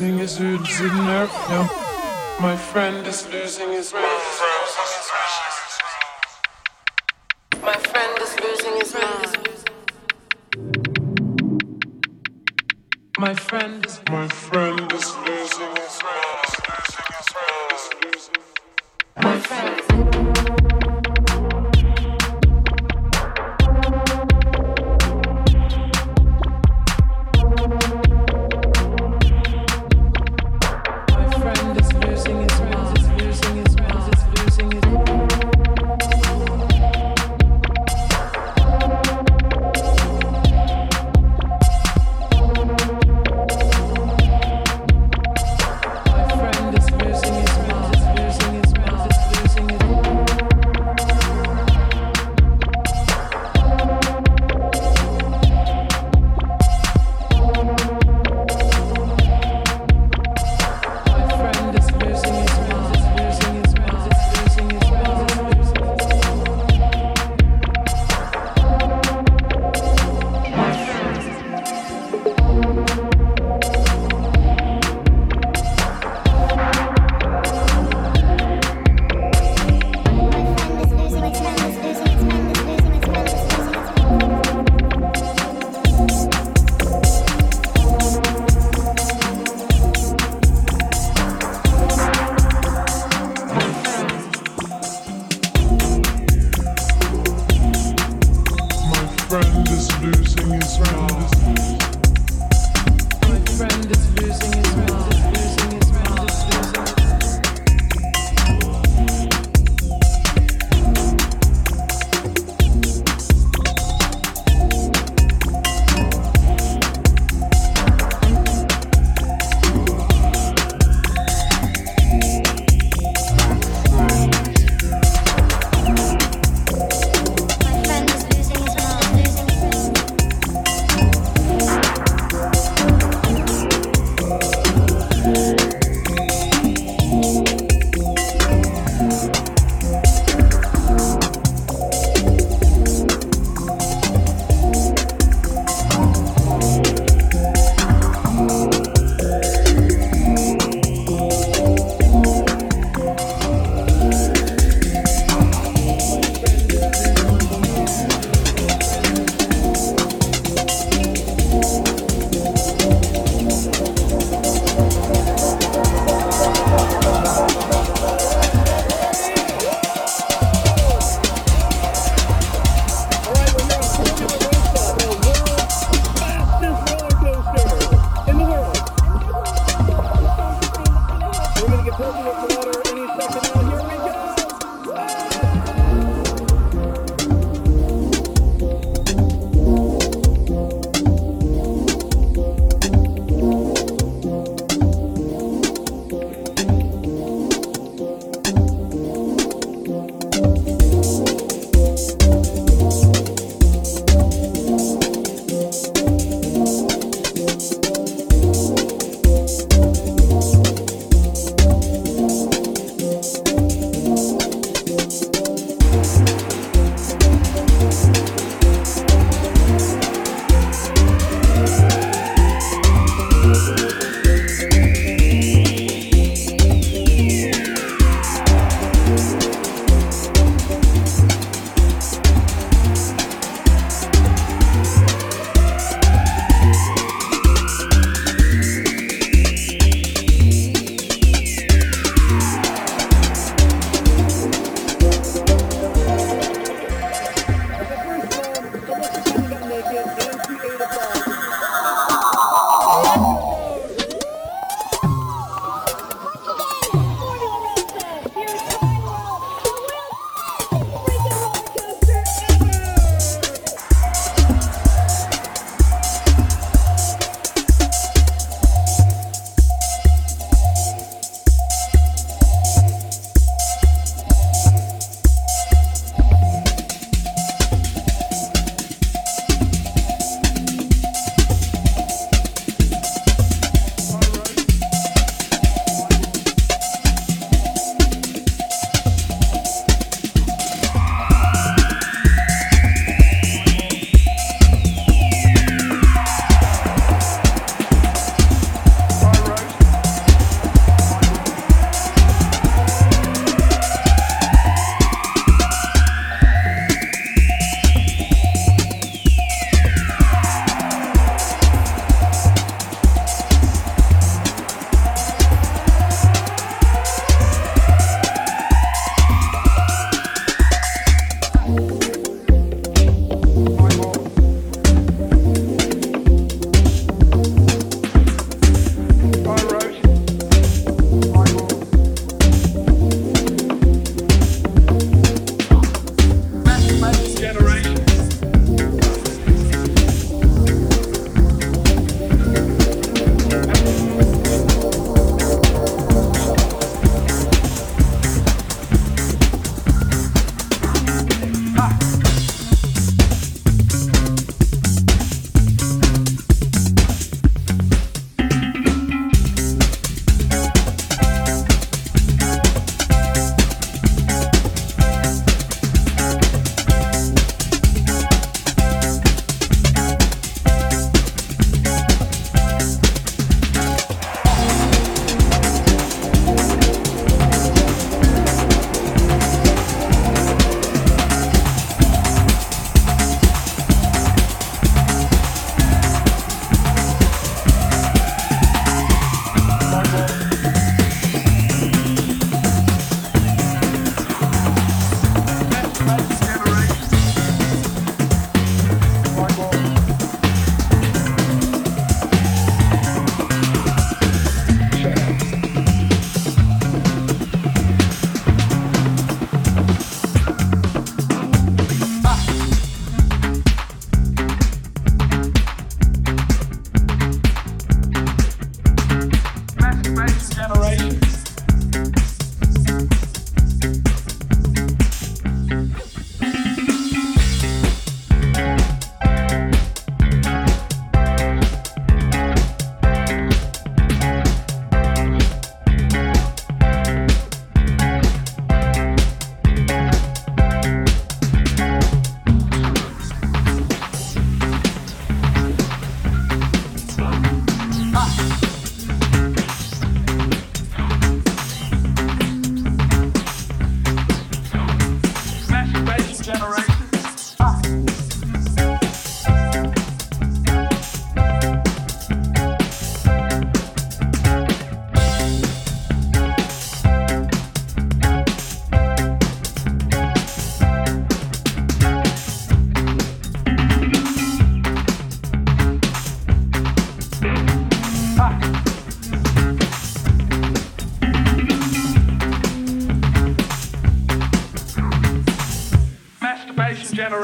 losing his nerve. My friend is losing his mind.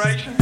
generation?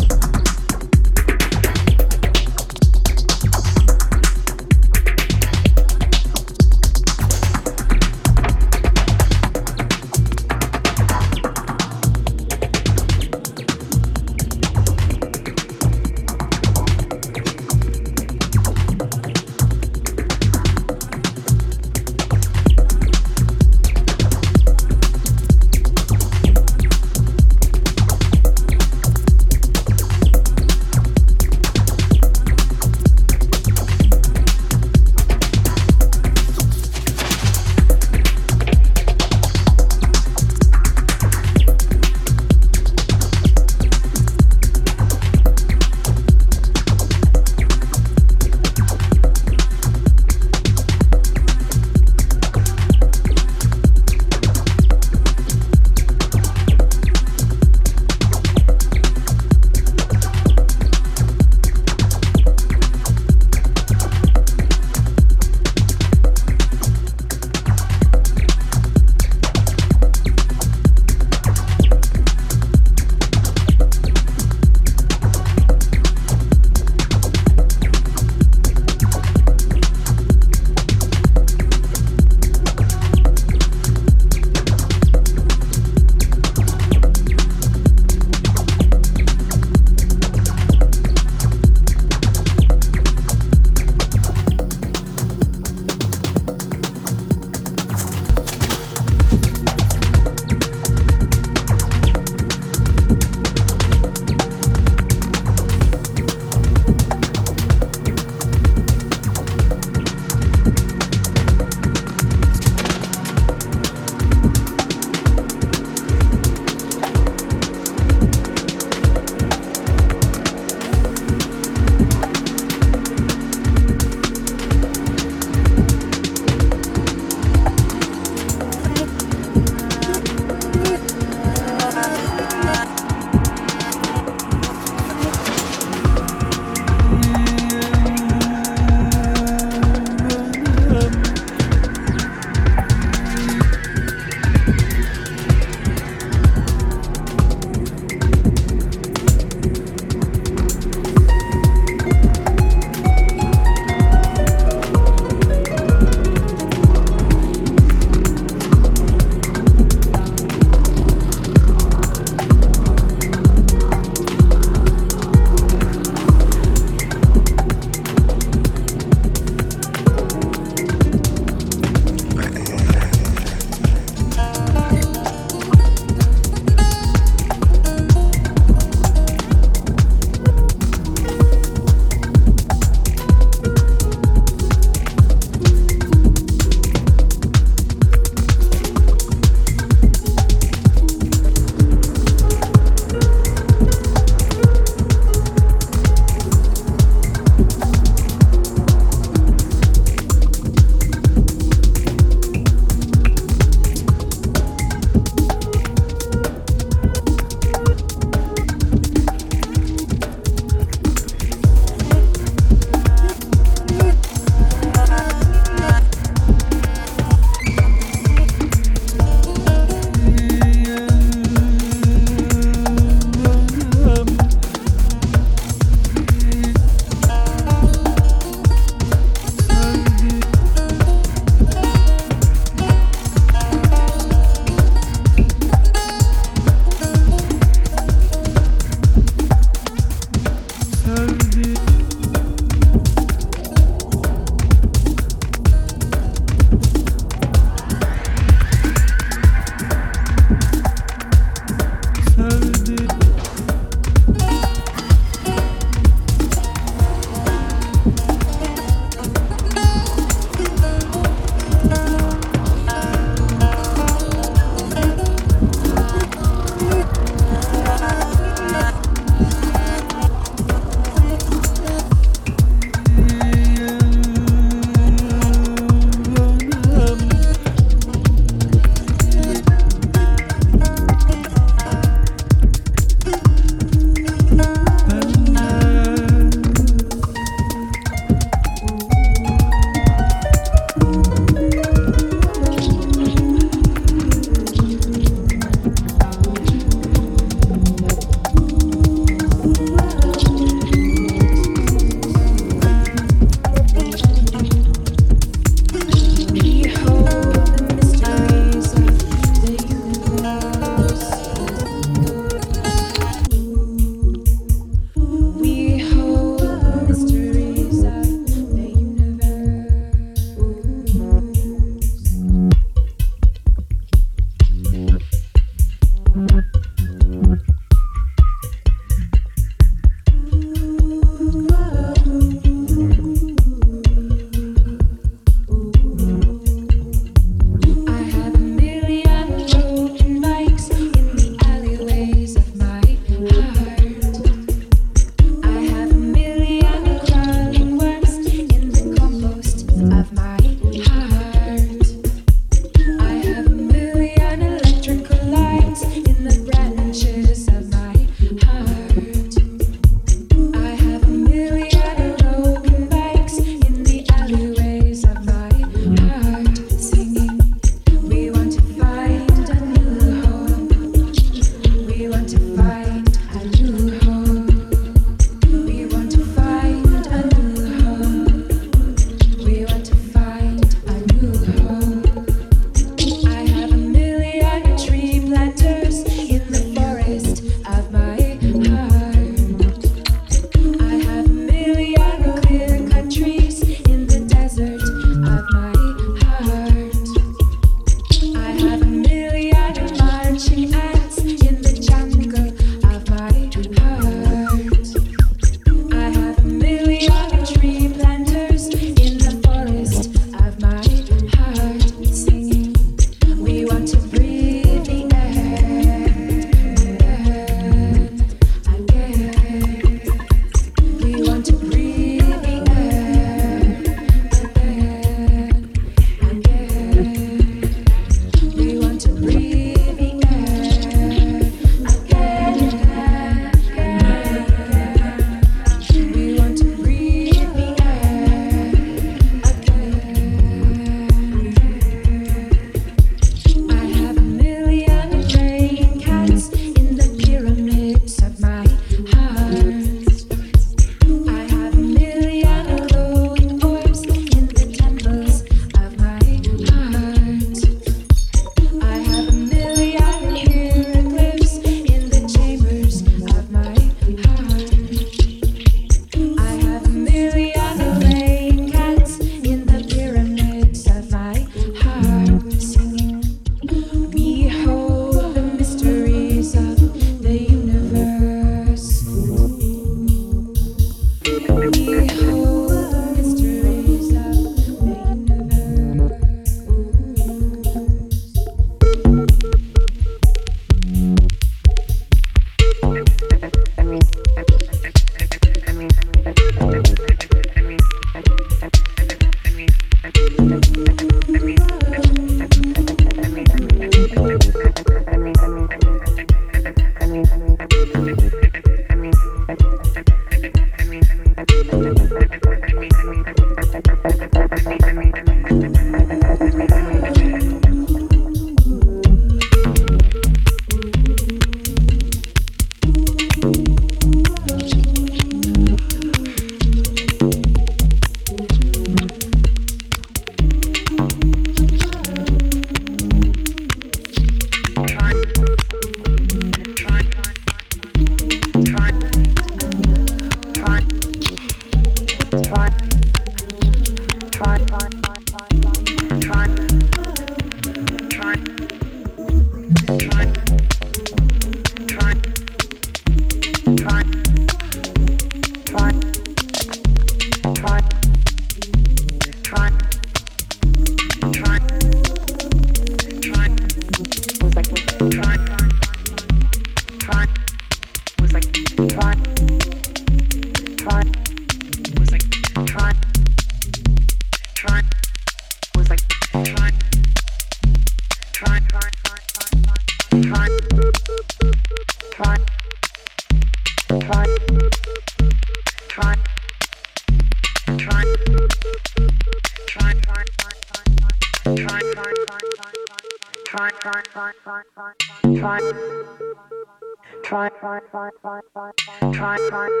Things I see,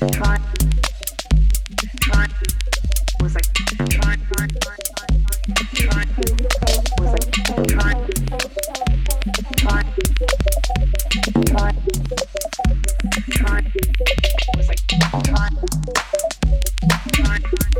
things I see, things I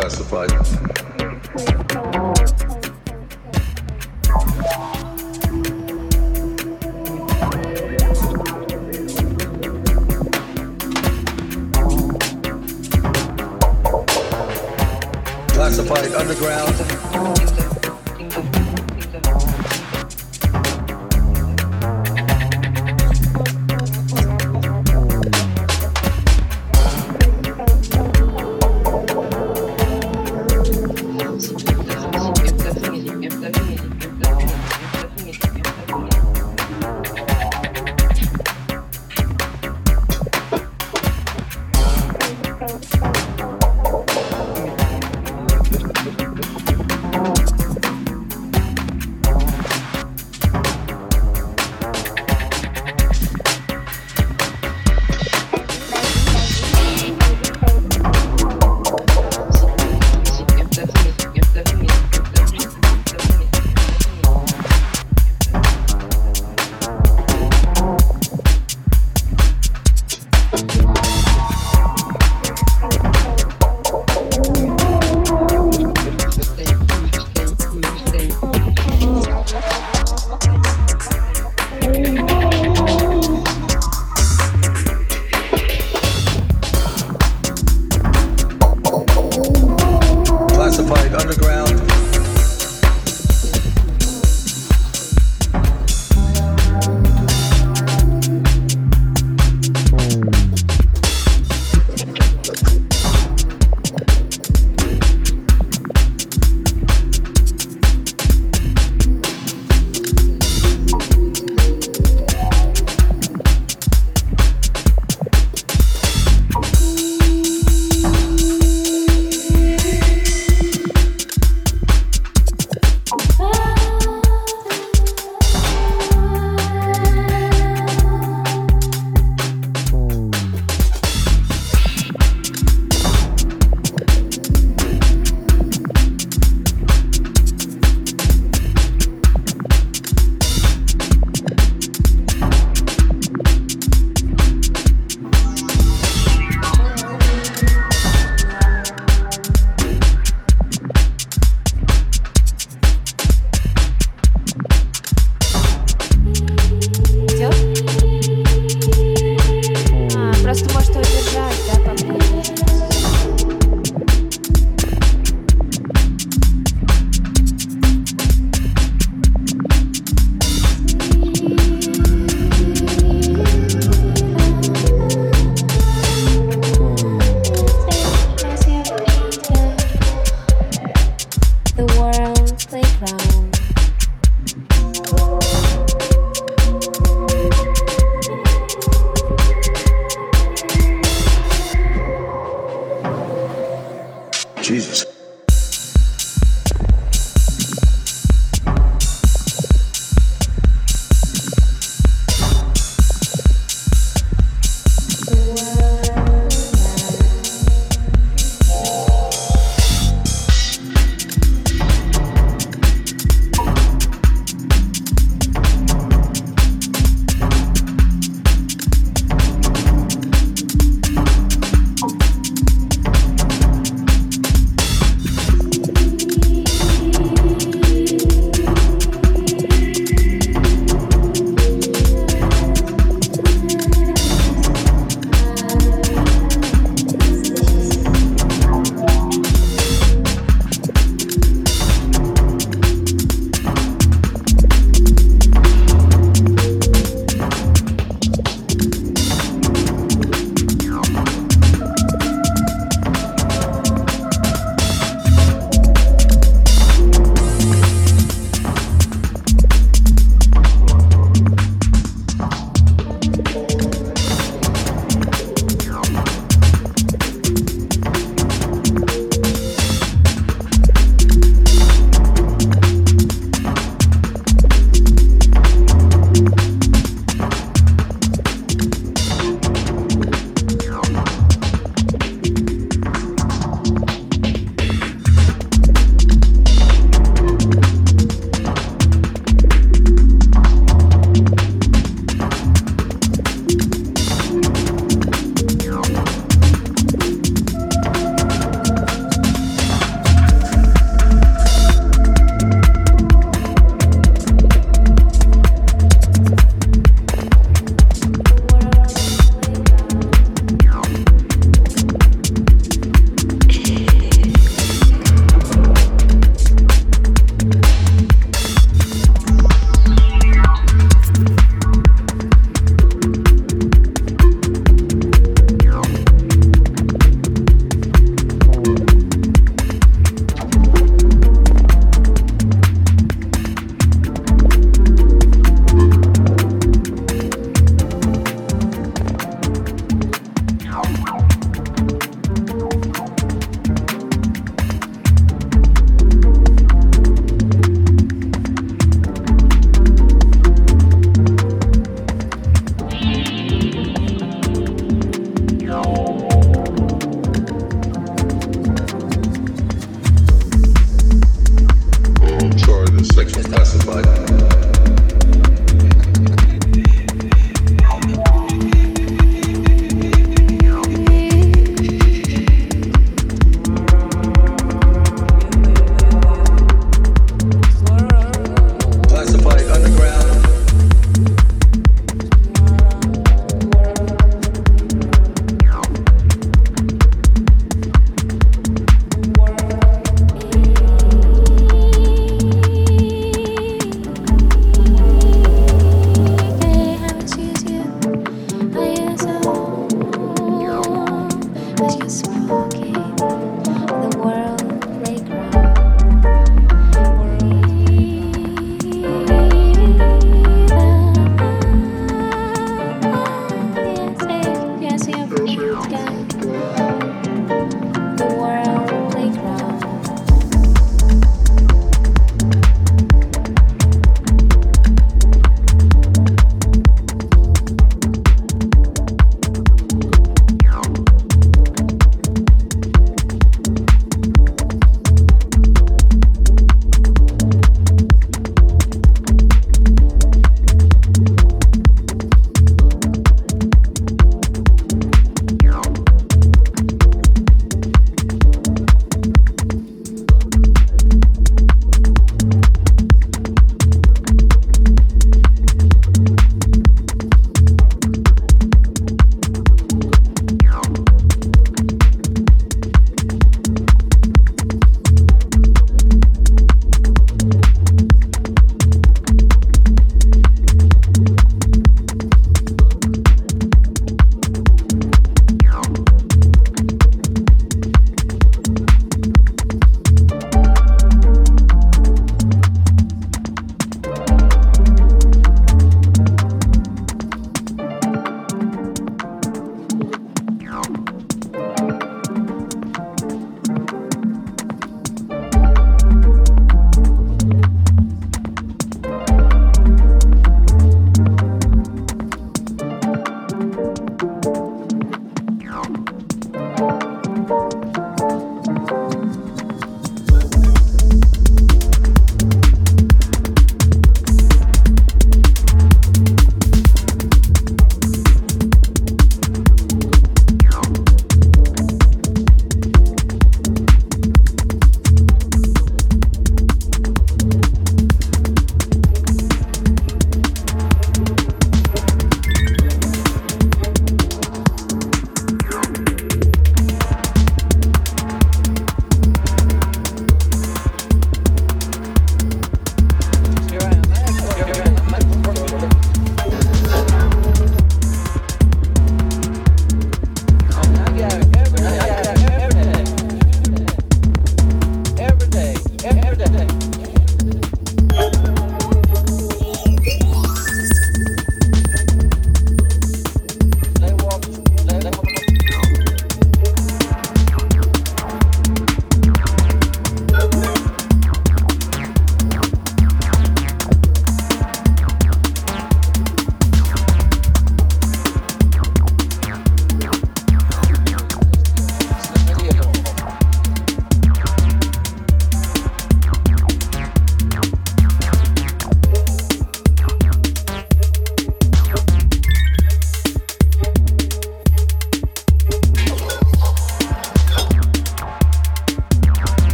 classified. Classified underground.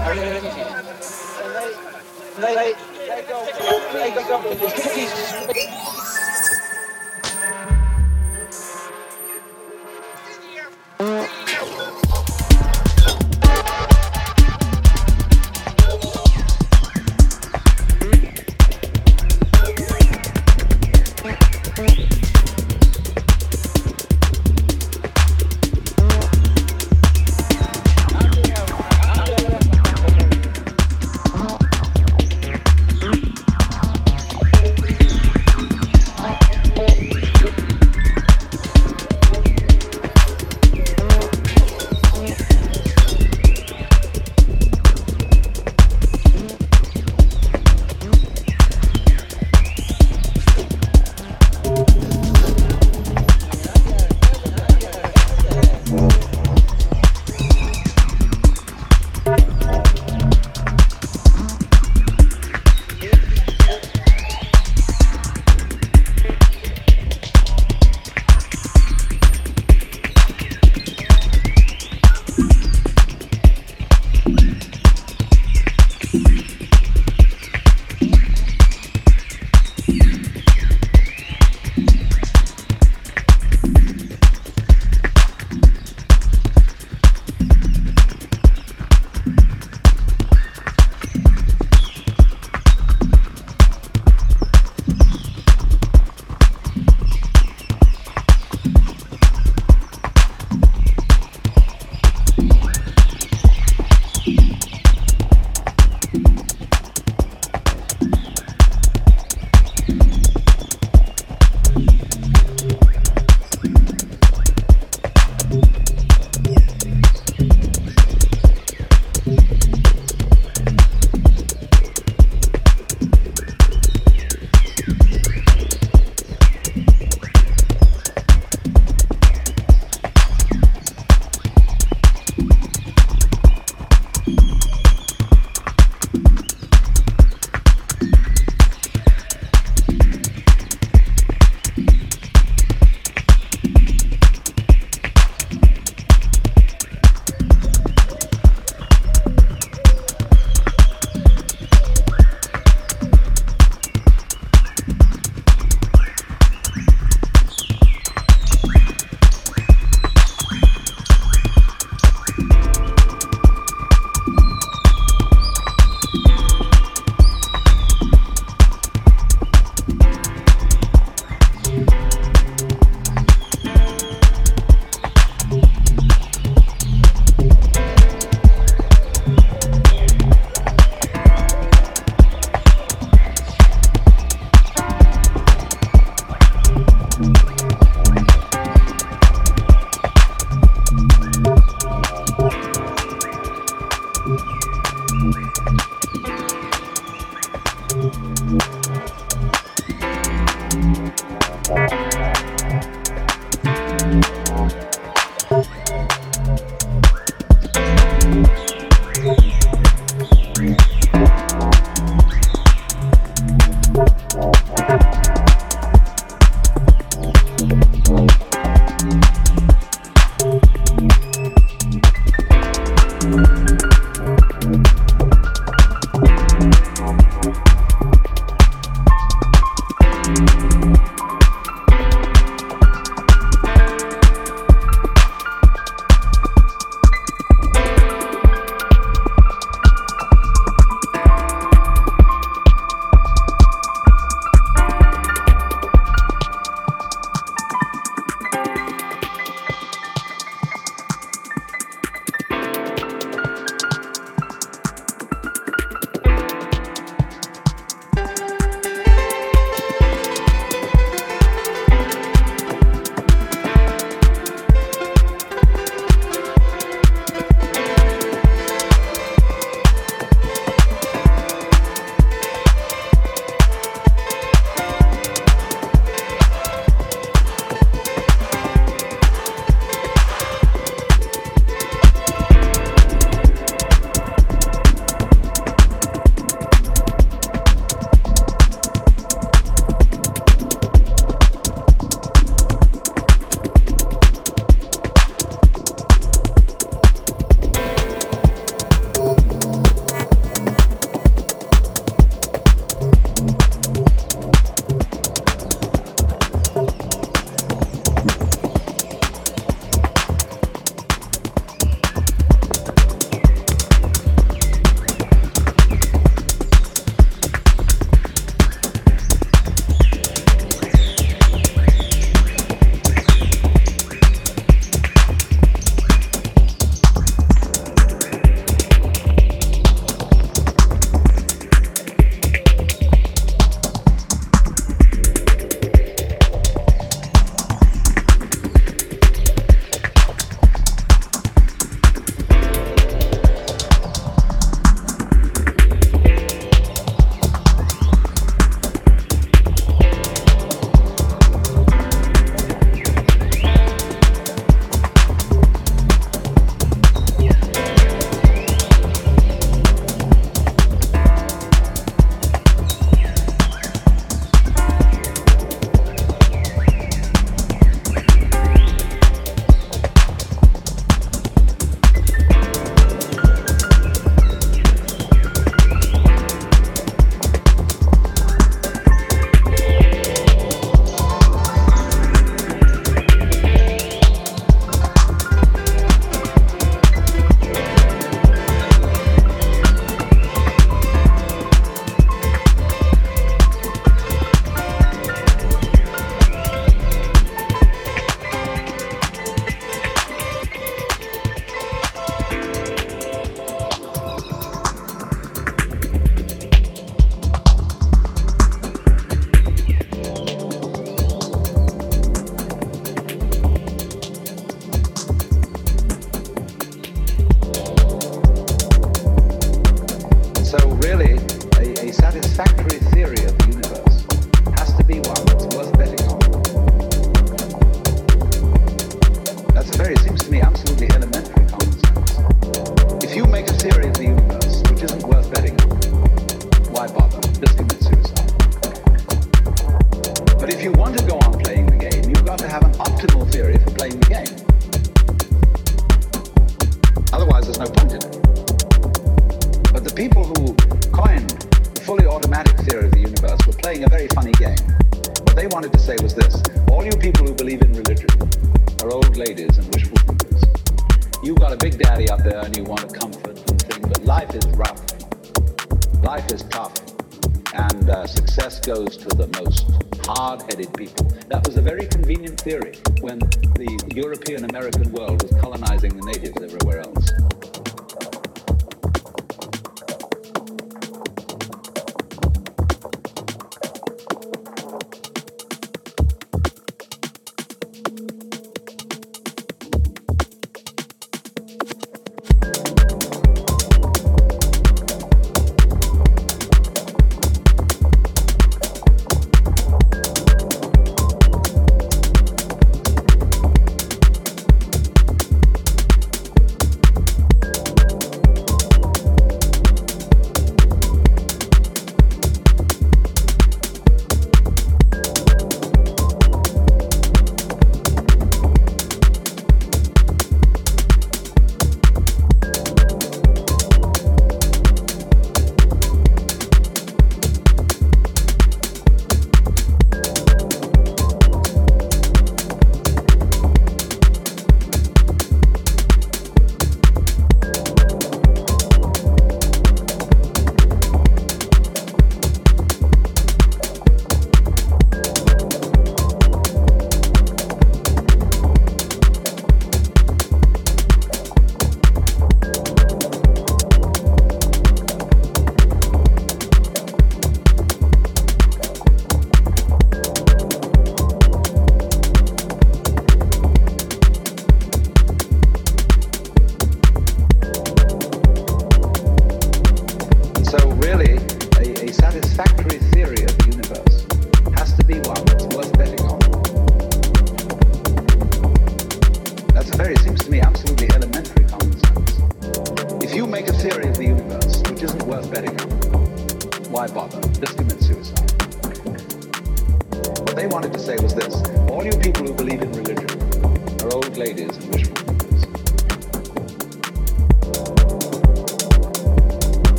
Nee, nee, nee, nee,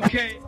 make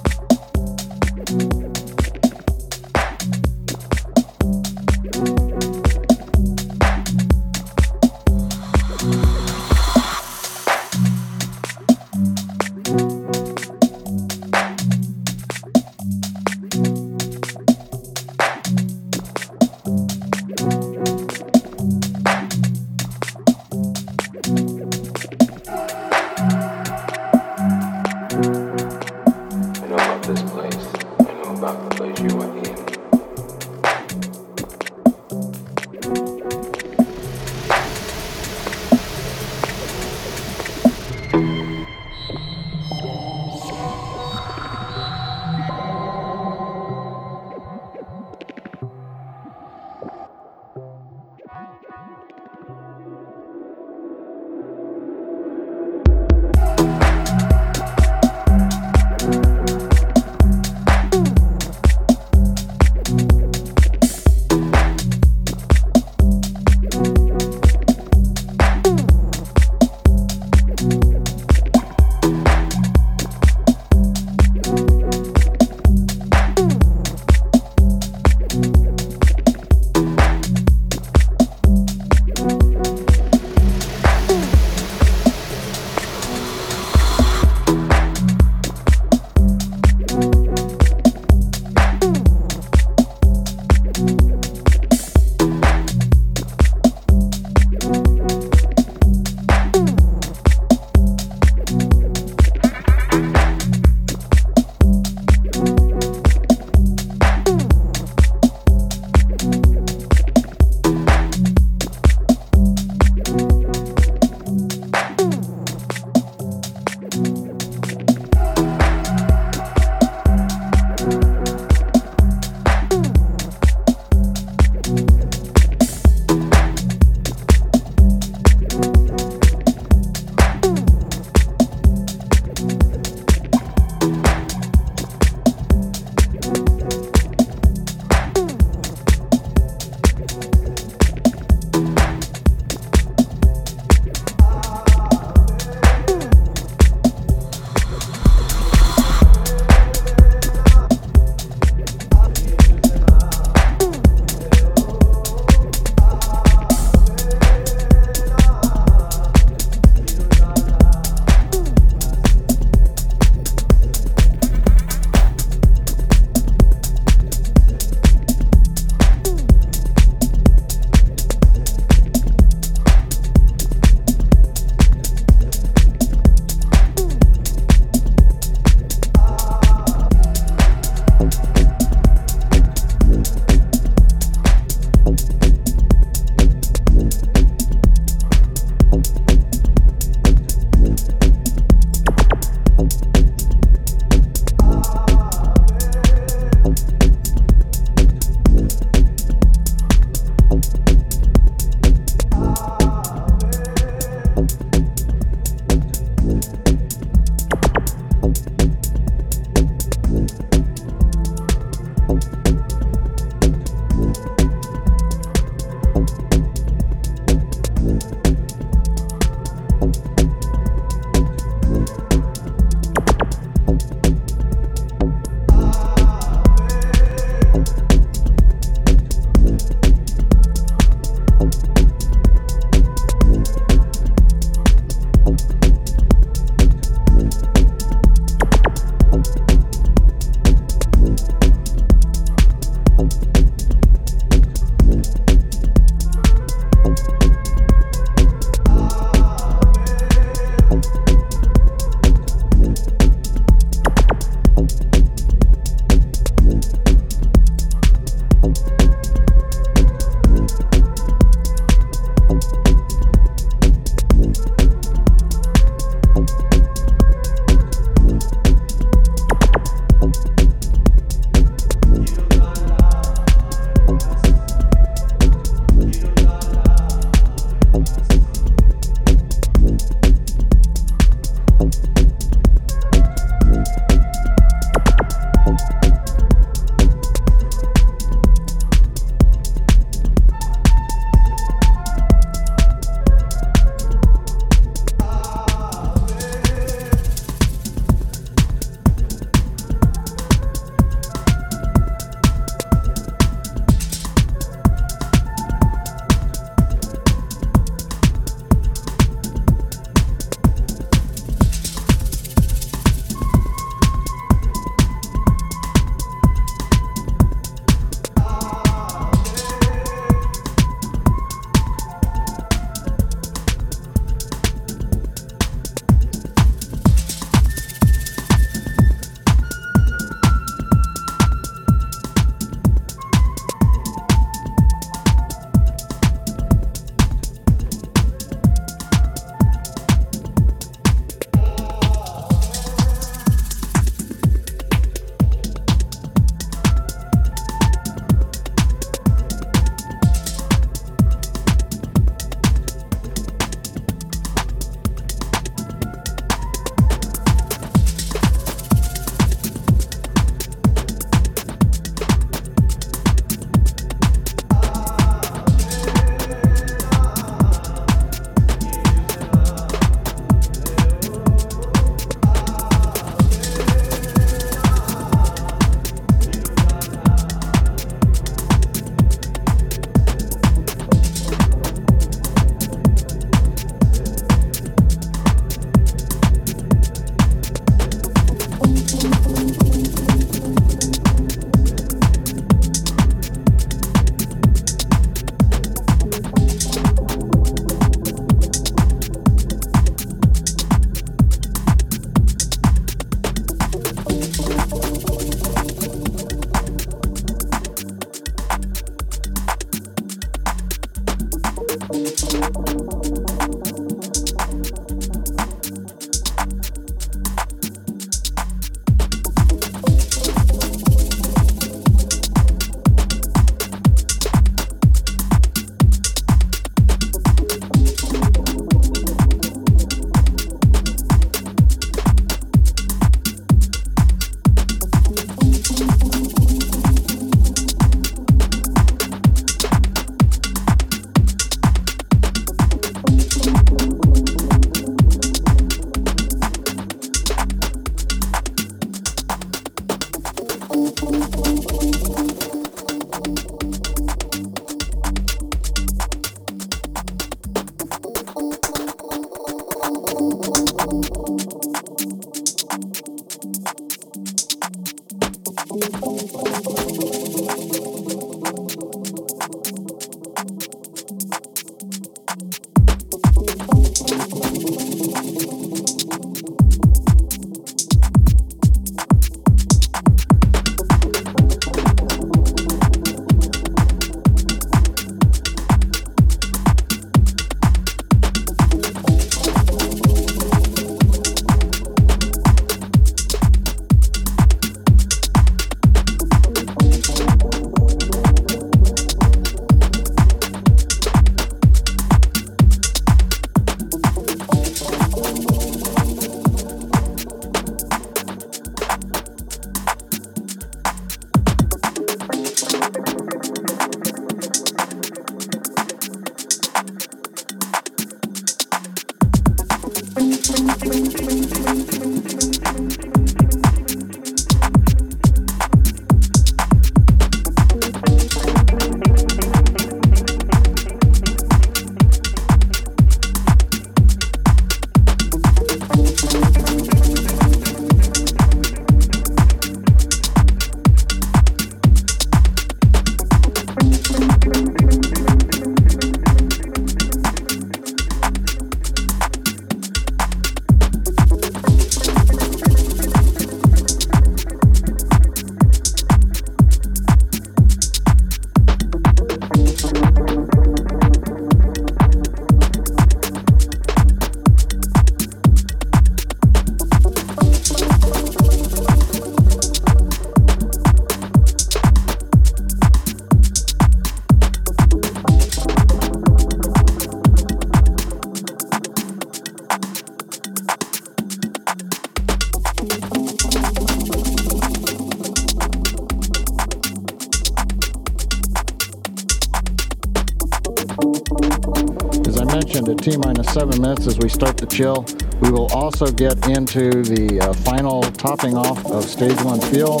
we start the chill, we will also get into the uh, final topping off of stage one fuel,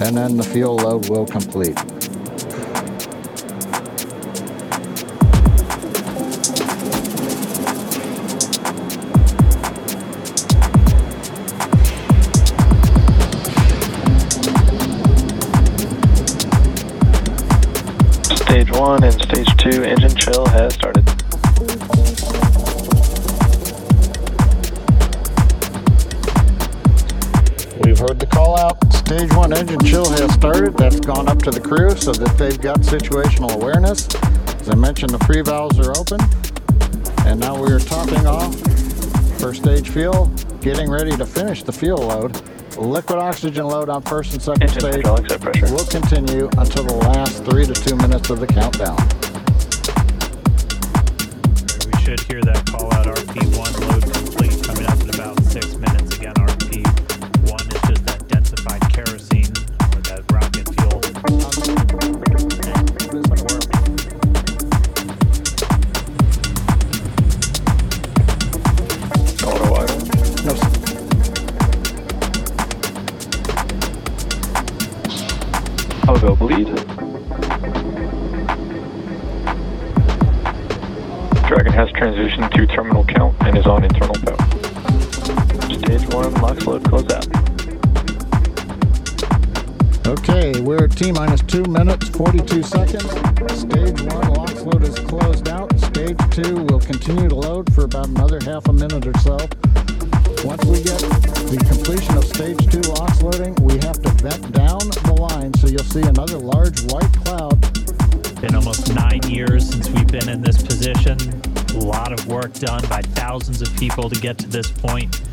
and then the fuel load will complete. So that they've got situational awareness. As I mentioned, the prevalves are open. And now we are topping off first stage fuel, getting ready to finish the fuel load. Liquid oxygen load on first and second Engine stage will continue until the last three to two minutes of the countdown. 42. Stage one LOX load is closed out. Stage two will continue to load for about another half a minute or so. Once we get the completion of stage two LOX loading, we have to vent down the line so you'll see another large white cloud. Been almost nine years since we've been in this position. A lot of work done by thousands of people to get to this point.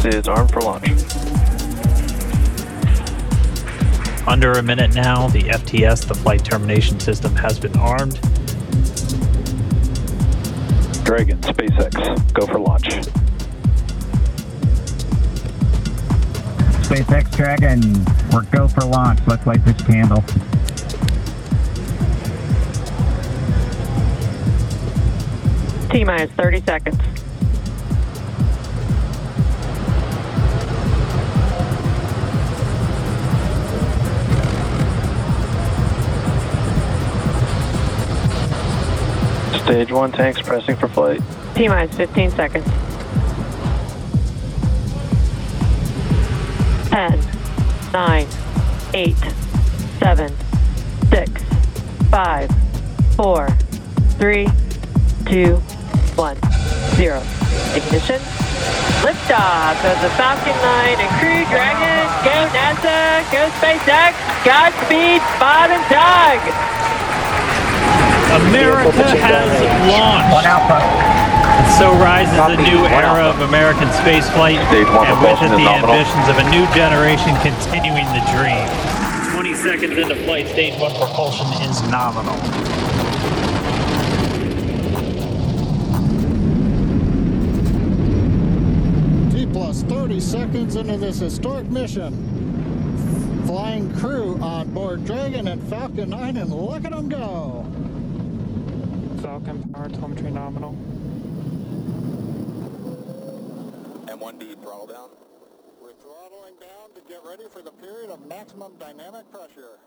FTS is armed for launch. Under a minute now, the FTS, the flight termination system, has been armed. Dragon, SpaceX, go for launch. SpaceX Dragon, we're go for launch. Let's light this candle. T minus 30 seconds. Stage 1 tanks pressing for flight. T minus 15 seconds. 10, 9, 8, 7, 6, 5, 4, 3, 2, 1, 0. Ignition. Liftoff of the Falcon 9 and Crew Dragon. Go NASA. Go SpaceX. Godspeed, Bob and Doug. America has One launched. Alpha. So rises a new era of American spaceflight, and with it the nominal. ambitions of a new generation continuing the dream. 20 seconds into flight, stage one propulsion is nominal. T plus 30 seconds into this historic mission. Flying crew on board Dragon and Falcon 9, and look at them go. Falcon nominal. M1D throttle down. We're throttling down to get ready for the period of maximum dynamic pressure.